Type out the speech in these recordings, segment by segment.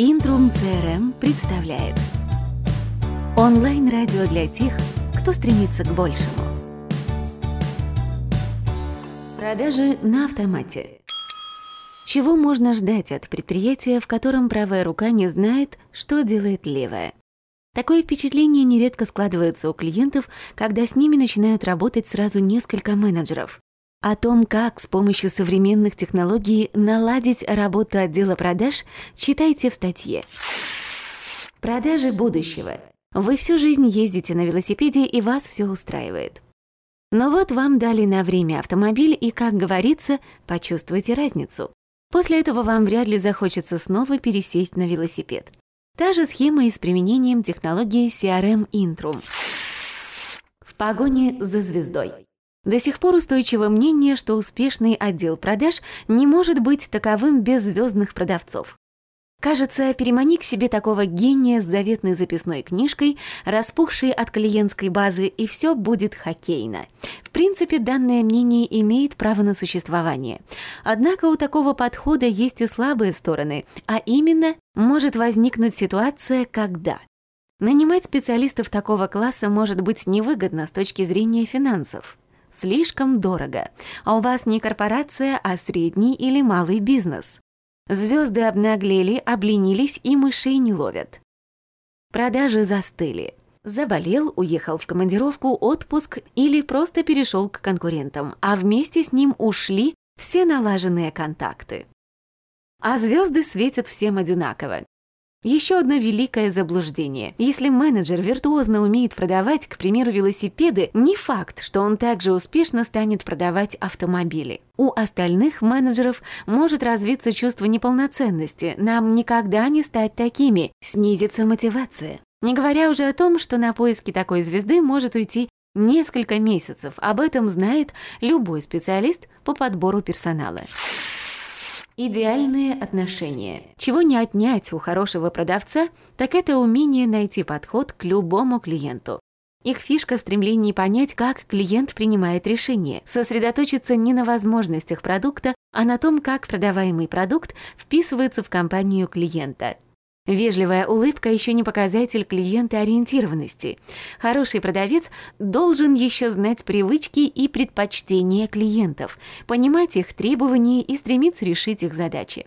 Интрум CRM представляет Онлайн-радио для тех, кто стремится к большему. Продажи на автомате. Чего можно ждать от предприятия, в котором правая рука не знает, что делает левая? Такое впечатление нередко складывается у клиентов, когда с ними начинают работать сразу несколько менеджеров. О том, как с помощью современных технологий наладить работу отдела продаж, читайте в статье. Продажи будущего. Вы всю жизнь ездите на велосипеде и вас все устраивает. Но вот вам дали на время автомобиль и, как говорится, почувствуйте разницу. После этого вам вряд ли захочется снова пересесть на велосипед. Та же схема и с применением технологии CRM Intrum. В погоне за звездой. До сих пор устойчиво мнение, что успешный отдел продаж не может быть таковым без звездных продавцов. Кажется, перемани к себе такого гения с заветной записной книжкой, распухшей от клиентской базы, и все будет хоккейно. В принципе, данное мнение имеет право на существование. Однако у такого подхода есть и слабые стороны, а именно может возникнуть ситуация, когда нанимать специалистов такого класса может быть невыгодно с точки зрения финансов слишком дорого, а у вас не корпорация, а средний или малый бизнес. Звезды обнаглели, обленились и мышей не ловят. Продажи застыли. Заболел, уехал в командировку, отпуск или просто перешел к конкурентам, а вместе с ним ушли все налаженные контакты. А звезды светят всем одинаково. Еще одно великое заблуждение. Если менеджер виртуозно умеет продавать, к примеру, велосипеды, не факт, что он также успешно станет продавать автомобили. У остальных менеджеров может развиться чувство неполноценности. Нам никогда не стать такими. Снизится мотивация. Не говоря уже о том, что на поиски такой звезды может уйти несколько месяцев. Об этом знает любой специалист по подбору персонала. Идеальные отношения. Чего не отнять у хорошего продавца, так это умение найти подход к любому клиенту. Их фишка в стремлении понять, как клиент принимает решение, сосредоточиться не на возможностях продукта, а на том, как продаваемый продукт вписывается в компанию клиента – Вежливая улыбка еще не показатель клиентоориентированности. Хороший продавец должен еще знать привычки и предпочтения клиентов, понимать их требования и стремиться решить их задачи.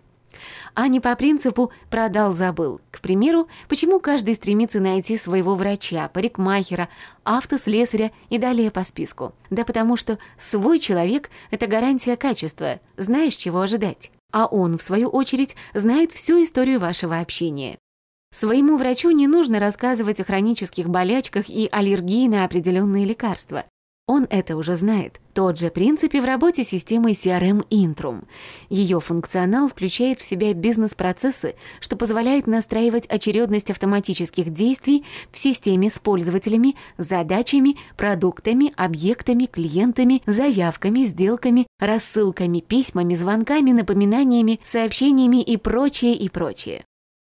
А не по принципу «продал-забыл». К примеру, почему каждый стремится найти своего врача, парикмахера, автослесаря и далее по списку? Да потому что свой человек – это гарантия качества, знаешь, чего ожидать а он, в свою очередь, знает всю историю вашего общения. Своему врачу не нужно рассказывать о хронических болячках и аллергии на определенные лекарства. Он это уже знает. Тот же принцип и в работе системы CRM Intrum. Ее функционал включает в себя бизнес-процессы, что позволяет настраивать очередность автоматических действий в системе с пользователями, задачами, продуктами, объектами, клиентами, заявками, сделками, рассылками, письмами, звонками, напоминаниями, сообщениями и прочее, и прочее.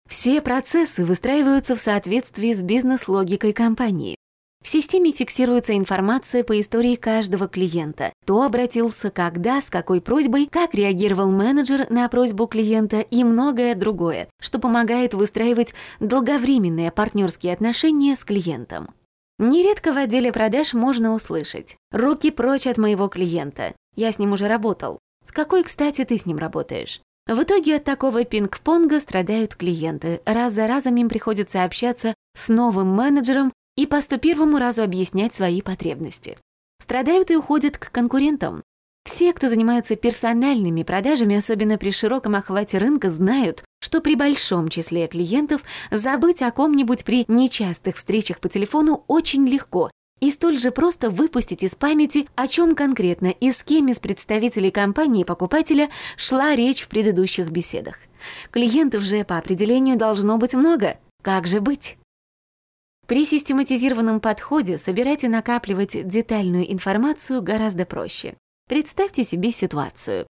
Все процессы выстраиваются в соответствии с бизнес-логикой компании. В системе фиксируется информация по истории каждого клиента. Кто обратился, когда, с какой просьбой, как реагировал менеджер на просьбу клиента и многое другое, что помогает выстраивать долговременные партнерские отношения с клиентом. Нередко в отделе продаж можно услышать «Руки прочь от моего клиента. Я с ним уже работал. С какой, кстати, ты с ним работаешь?» В итоге от такого пинг-понга страдают клиенты. Раз за разом им приходится общаться с новым менеджером и по 101 разу объяснять свои потребности. Страдают и уходят к конкурентам. Все, кто занимается персональными продажами, особенно при широком охвате рынка, знают, что при большом числе клиентов забыть о ком-нибудь при нечастых встречах по телефону очень легко, и столь же просто выпустить из памяти, о чем конкретно и с кем из представителей компании покупателя шла речь в предыдущих беседах. Клиентов же по определению должно быть много. Как же быть? При систематизированном подходе собирать и накапливать детальную информацию гораздо проще. Представьте себе ситуацию.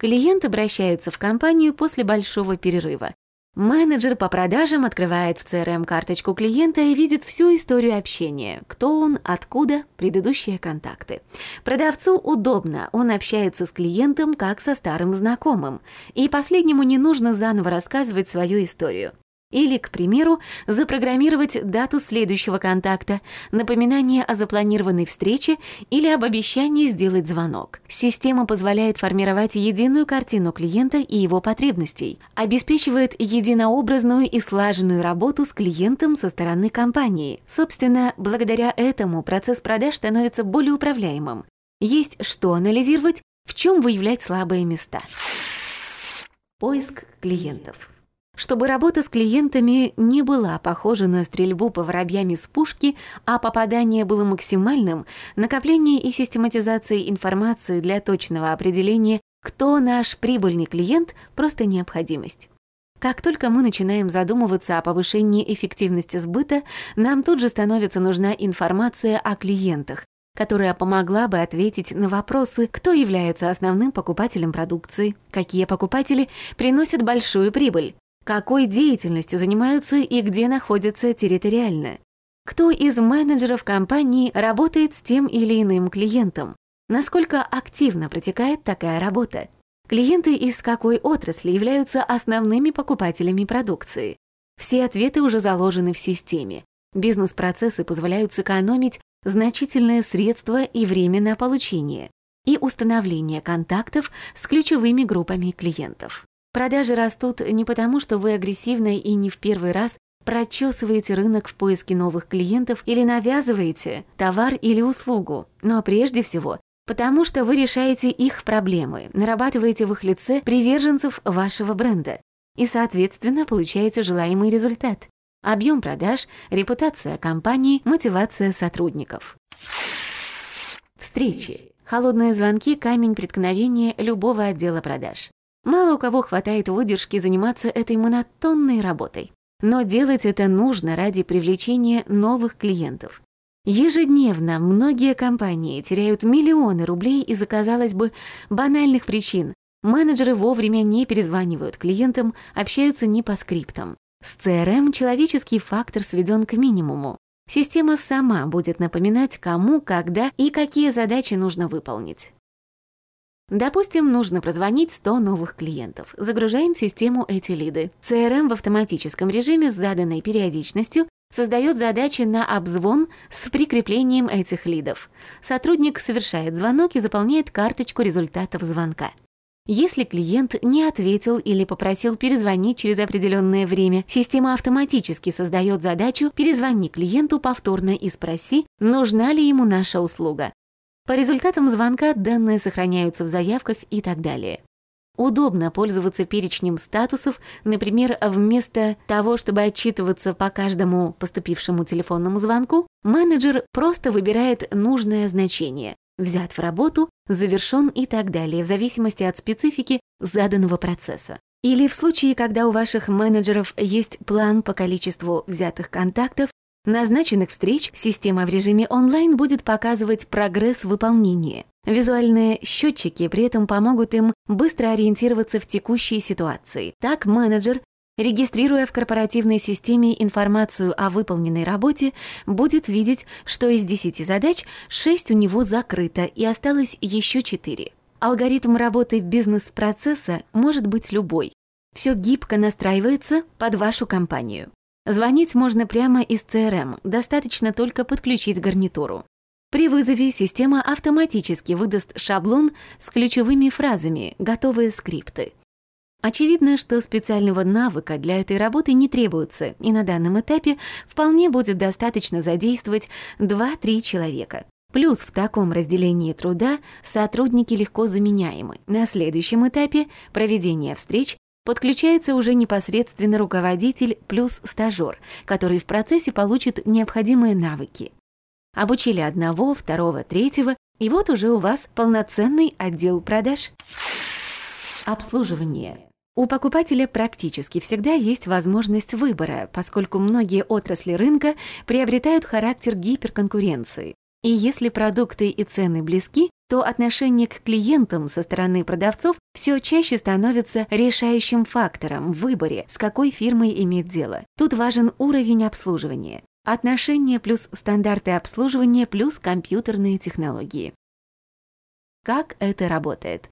Клиент обращается в компанию после большого перерыва. Менеджер по продажам открывает в CRM карточку клиента и видит всю историю общения. Кто он, откуда, предыдущие контакты. Продавцу удобно, он общается с клиентом как со старым знакомым. И последнему не нужно заново рассказывать свою историю. Или, к примеру, запрограммировать дату следующего контакта, напоминание о запланированной встрече или об обещании сделать звонок. Система позволяет формировать единую картину клиента и его потребностей, обеспечивает единообразную и слаженную работу с клиентом со стороны компании. Собственно, благодаря этому процесс продаж становится более управляемым. Есть что анализировать, в чем выявлять слабые места. Поиск клиентов. Чтобы работа с клиентами не была похожа на стрельбу по воробьям из пушки, а попадание было максимальным, накопление и систематизация информации для точного определения, кто наш прибыльный клиент, просто необходимость. Как только мы начинаем задумываться о повышении эффективности сбыта, нам тут же становится нужна информация о клиентах, которая помогла бы ответить на вопросы, кто является основным покупателем продукции, какие покупатели приносят большую прибыль, какой деятельностью занимаются и где находятся территориально, кто из менеджеров компании работает с тем или иным клиентом, насколько активно протекает такая работа, клиенты из какой отрасли являются основными покупателями продукции. Все ответы уже заложены в системе. Бизнес-процессы позволяют сэкономить значительные средства и время на получение и установление контактов с ключевыми группами клиентов. Продажи растут не потому, что вы агрессивно и не в первый раз прочесываете рынок в поиске новых клиентов или навязываете товар или услугу, но прежде всего потому, что вы решаете их проблемы, нарабатываете в их лице приверженцев вашего бренда и, соответственно, получаете желаемый результат объем продаж, репутация компании, мотивация сотрудников. Встречи. Холодные звонки – камень преткновения любого отдела продаж. Мало у кого хватает выдержки заниматься этой монотонной работой. Но делать это нужно ради привлечения новых клиентов. Ежедневно многие компании теряют миллионы рублей из-за, казалось бы, банальных причин. Менеджеры вовремя не перезванивают клиентам, общаются не по скриптам. С CRM человеческий фактор сведен к минимуму. Система сама будет напоминать, кому, когда и какие задачи нужно выполнить. Допустим, нужно прозвонить 100 новых клиентов. Загружаем в систему эти лиды. CRM в автоматическом режиме с заданной периодичностью создает задачи на обзвон с прикреплением этих лидов. Сотрудник совершает звонок и заполняет карточку результатов звонка. Если клиент не ответил или попросил перезвонить через определенное время, система автоматически создает задачу «Перезвони клиенту повторно и спроси, нужна ли ему наша услуга». По результатам звонка данные сохраняются в заявках и так далее. Удобно пользоваться перечнем статусов, например, вместо того, чтобы отчитываться по каждому поступившему телефонному звонку, менеджер просто выбирает нужное значение взят в работу, завершен и так далее, в зависимости от специфики заданного процесса. Или в случае, когда у ваших менеджеров есть план по количеству взятых контактов, назначенных встреч, система в режиме онлайн будет показывать прогресс выполнения. Визуальные счетчики при этом помогут им быстро ориентироваться в текущей ситуации. Так менеджер регистрируя в корпоративной системе информацию о выполненной работе, будет видеть, что из 10 задач 6 у него закрыто и осталось еще 4. Алгоритм работы бизнес-процесса может быть любой. Все гибко настраивается под вашу компанию. Звонить можно прямо из CRM, достаточно только подключить гарнитуру. При вызове система автоматически выдаст шаблон с ключевыми фразами, готовые скрипты. Очевидно, что специального навыка для этой работы не требуется, и на данном этапе вполне будет достаточно задействовать 2-3 человека. Плюс в таком разделении труда сотрудники легко заменяемы. На следующем этапе проведения встреч подключается уже непосредственно руководитель плюс стажёр, который в процессе получит необходимые навыки. Обучили одного, второго, третьего, и вот уже у вас полноценный отдел продаж. Обслуживание. У покупателя практически всегда есть возможность выбора, поскольку многие отрасли рынка приобретают характер гиперконкуренции. И если продукты и цены близки, то отношение к клиентам со стороны продавцов все чаще становится решающим фактором в выборе, с какой фирмой иметь дело. Тут важен уровень обслуживания. Отношения плюс стандарты обслуживания плюс компьютерные технологии. Как это работает?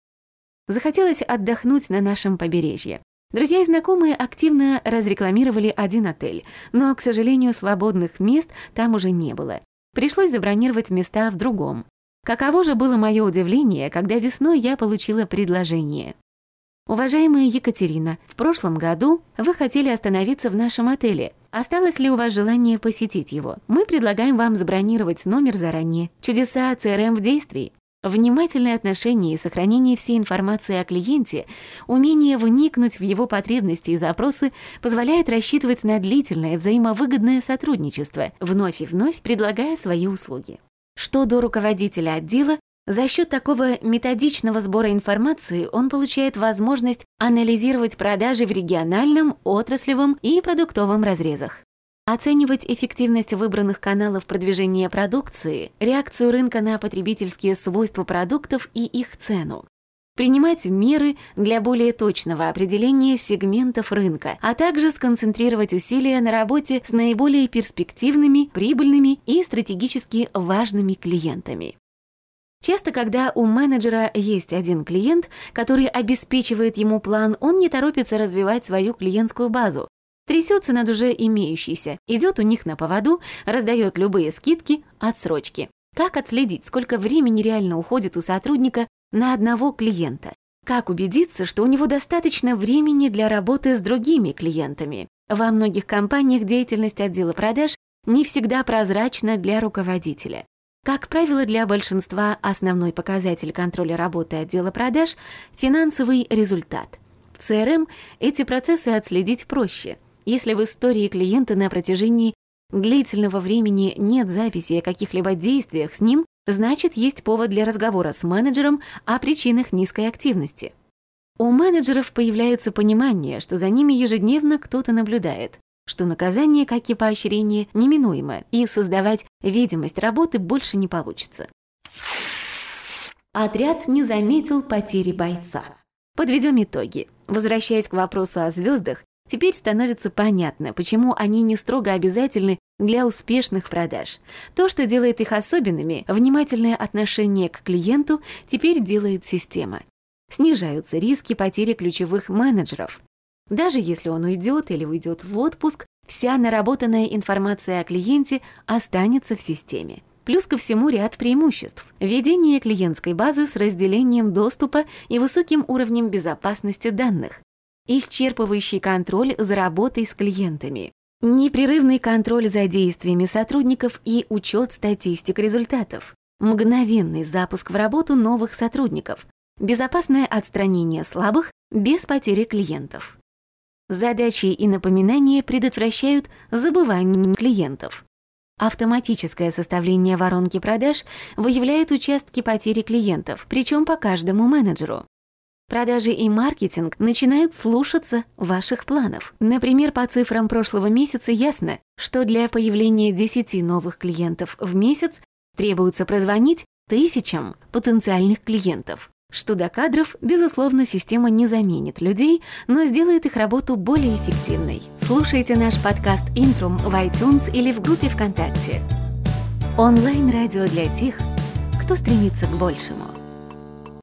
Захотелось отдохнуть на нашем побережье. Друзья и знакомые активно разрекламировали один отель, но, к сожалению, свободных мест там уже не было. Пришлось забронировать места в другом. Каково же было мое удивление, когда весной я получила предложение. Уважаемая Екатерина, в прошлом году вы хотели остановиться в нашем отеле. Осталось ли у вас желание посетить его? Мы предлагаем вам забронировать номер заранее. Чудеса CRM в действии. Внимательное отношение и сохранение всей информации о клиенте, умение вникнуть в его потребности и запросы позволяет рассчитывать на длительное взаимовыгодное сотрудничество, вновь и вновь предлагая свои услуги. Что до руководителя отдела, за счет такого методичного сбора информации он получает возможность анализировать продажи в региональном, отраслевом и продуктовом разрезах. Оценивать эффективность выбранных каналов продвижения продукции, реакцию рынка на потребительские свойства продуктов и их цену. Принимать меры для более точного определения сегментов рынка, а также сконцентрировать усилия на работе с наиболее перспективными, прибыльными и стратегически важными клиентами. Часто, когда у менеджера есть один клиент, который обеспечивает ему план, он не торопится развивать свою клиентскую базу, Трясется над уже имеющейся, идет у них на поводу, раздает любые скидки, отсрочки. Как отследить, сколько времени реально уходит у сотрудника на одного клиента? Как убедиться, что у него достаточно времени для работы с другими клиентами? Во многих компаниях деятельность отдела продаж не всегда прозрачна для руководителя. Как правило, для большинства основной показатель контроля работы отдела продаж – финансовый результат. В CRM эти процессы отследить проще – если в истории клиента на протяжении длительного времени нет записи о каких-либо действиях с ним, значит, есть повод для разговора с менеджером о причинах низкой активности. У менеджеров появляется понимание, что за ними ежедневно кто-то наблюдает, что наказание, как и поощрение, неминуемо, и создавать видимость работы больше не получится. Отряд не заметил потери бойца. Подведем итоги. Возвращаясь к вопросу о звездах, Теперь становится понятно, почему они не строго обязательны для успешных продаж. То, что делает их особенными, внимательное отношение к клиенту теперь делает система. Снижаются риски потери ключевых менеджеров. Даже если он уйдет или уйдет в отпуск, вся наработанная информация о клиенте останется в системе. Плюс ко всему ряд преимуществ. Ведение клиентской базы с разделением доступа и высоким уровнем безопасности данных исчерпывающий контроль за работой с клиентами, непрерывный контроль за действиями сотрудников и учет статистик результатов, мгновенный запуск в работу новых сотрудников, безопасное отстранение слабых без потери клиентов. Задачи и напоминания предотвращают забывание клиентов. Автоматическое составление воронки продаж выявляет участки потери клиентов, причем по каждому менеджеру. Продажи и маркетинг начинают слушаться ваших планов. Например, по цифрам прошлого месяца ясно, что для появления 10 новых клиентов в месяц требуется прозвонить тысячам потенциальных клиентов. Что до кадров, безусловно, система не заменит людей, но сделает их работу более эффективной. Слушайте наш подкаст «Интрум» в iTunes или в группе ВКонтакте. Онлайн-радио для тех, кто стремится к большему.